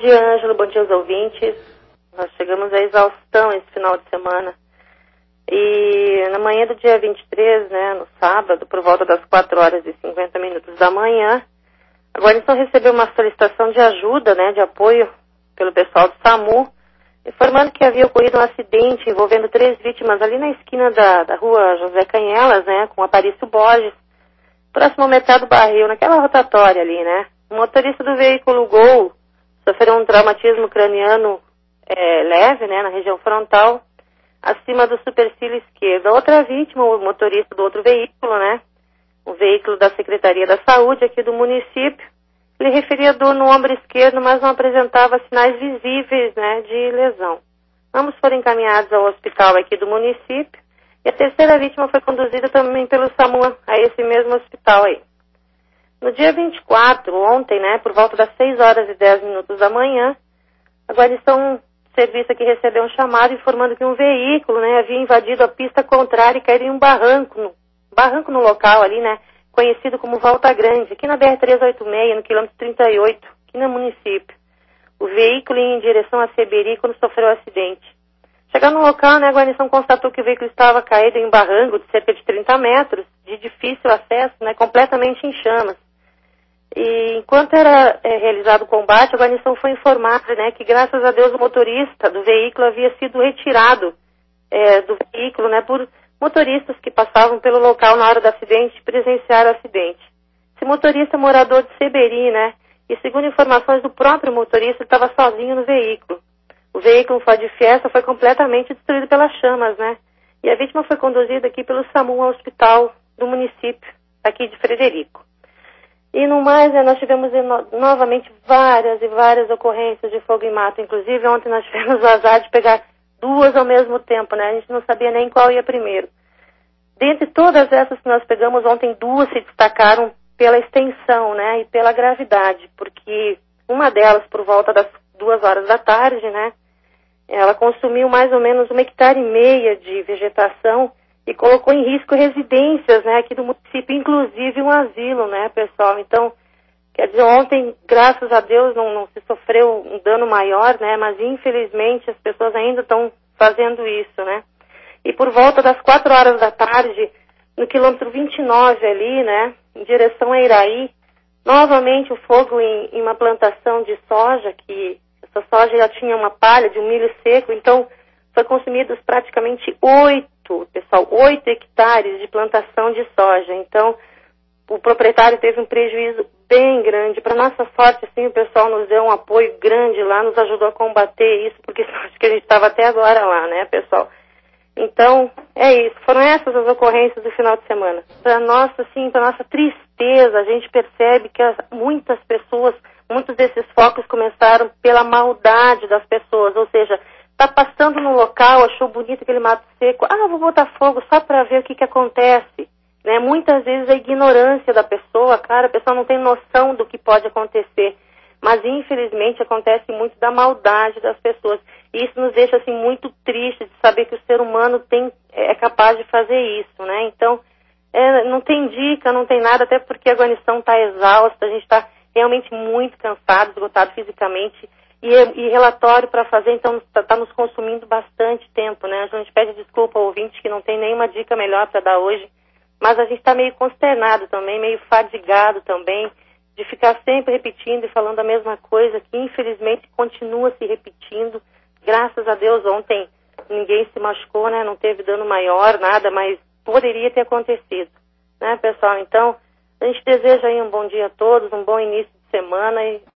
dia, Ângelo. Bom dia aos ouvintes. Nós chegamos à exaustão esse final de semana. E na manhã do dia 23, né, no sábado, por volta das 4 horas e 50 minutos da manhã, a guarnição recebeu uma solicitação de ajuda, né, de apoio pelo pessoal do SAMU, informando que havia ocorrido um acidente envolvendo três vítimas ali na esquina da, da rua José Canhelas, né, com Aparício Borges, próximo ao metade do barril, naquela rotatória ali, né. O motorista do veículo Gol sofreu um traumatismo craniano é, leve, né, na região frontal, acima do supercílio esquerdo. A outra vítima, o motorista do outro veículo, né, o veículo da Secretaria da Saúde aqui do município, ele referia dor no ombro esquerdo, mas não apresentava sinais visíveis, né, de lesão. Ambos foram encaminhados ao hospital aqui do município e a terceira vítima foi conduzida também pelo SAMU a esse mesmo hospital aí. No dia 24, ontem, né, por volta das 6 horas e 10 minutos da manhã, a guarnição serviço aqui recebeu um chamado informando que um veículo, né, havia invadido a pista contrária e caído em um barranco, no, barranco no local ali, né, conhecido como Volta Grande, aqui na BR-386, no quilômetro 38, aqui no município. O veículo ia em direção a Seberi quando sofreu o acidente. Chegando no local, né, a guarnição constatou que o veículo estava caído em um barranco de cerca de 30 metros, de difícil acesso, né, completamente em chamas. E enquanto era é, realizado o combate, a guarnição foi informada né, que, graças a Deus, o motorista do veículo havia sido retirado é, do veículo né, por motoristas que passavam pelo local na hora do acidente presenciaram o acidente. Esse motorista é morador de Seberi, né? E segundo informações do próprio motorista, estava sozinho no veículo. O veículo um Ford Fiesta foi completamente destruído pelas chamas, né? E a vítima foi conduzida aqui pelo SAMU ao hospital do município, aqui de Frederico. E no mais, né, nós tivemos no, novamente várias e várias ocorrências de fogo e mato. Inclusive, ontem nós tivemos o azar de pegar duas ao mesmo tempo, né? A gente não sabia nem qual ia primeiro. Dentre todas essas que nós pegamos ontem, duas se destacaram pela extensão, né? E pela gravidade, porque uma delas, por volta das duas horas da tarde, né? Ela consumiu mais ou menos uma hectare e meia de vegetação e colocou em risco residências, né, aqui do município, inclusive um asilo, né, pessoal. Então, quer dizer, ontem, graças a Deus, não, não se sofreu um dano maior, né, mas infelizmente as pessoas ainda estão fazendo isso, né. E por volta das quatro horas da tarde, no quilômetro 29 ali, né, em direção a Iraí, novamente o fogo em, em uma plantação de soja, que essa soja já tinha uma palha de um milho seco, então foi consumidos praticamente oito pessoal, 8 hectares de plantação de soja. Então, o proprietário teve um prejuízo bem grande. Para nossa sorte, sim, o pessoal nos deu um apoio grande lá, nos ajudou a combater isso, porque acho que a gente estava até agora lá, né, pessoal? Então, é isso. Foram essas as ocorrências do final de semana. Para nossa, sim, para nossa tristeza, a gente percebe que as, muitas pessoas, muitos desses focos começaram pela maldade das pessoas, ou seja, Está local, achou bonito aquele mato seco, ah, vou botar fogo só para ver o que, que acontece. Né? Muitas vezes a ignorância da pessoa, claro, a pessoa não tem noção do que pode acontecer. Mas infelizmente acontece muito da maldade das pessoas. E isso nos deixa assim muito triste de saber que o ser humano tem, é capaz de fazer isso, né? Então, é, não tem dica, não tem nada, até porque a guarnição está exausta, a gente está realmente muito cansado, esgotado fisicamente e, e relatório para fazer, então está tá nos consumindo bastante tempo, né? A gente pede desculpa ao ouvinte que não tem nenhuma dica melhor para dar hoje, mas a gente está meio consternado também, meio fadigado também, de ficar sempre repetindo e falando a mesma coisa, que infelizmente continua se repetindo. Graças a Deus ontem ninguém se machucou, né? Não teve dano maior, nada, mas poderia ter acontecido, né, pessoal? Então, a gente deseja aí um bom dia a todos, um bom início de semana e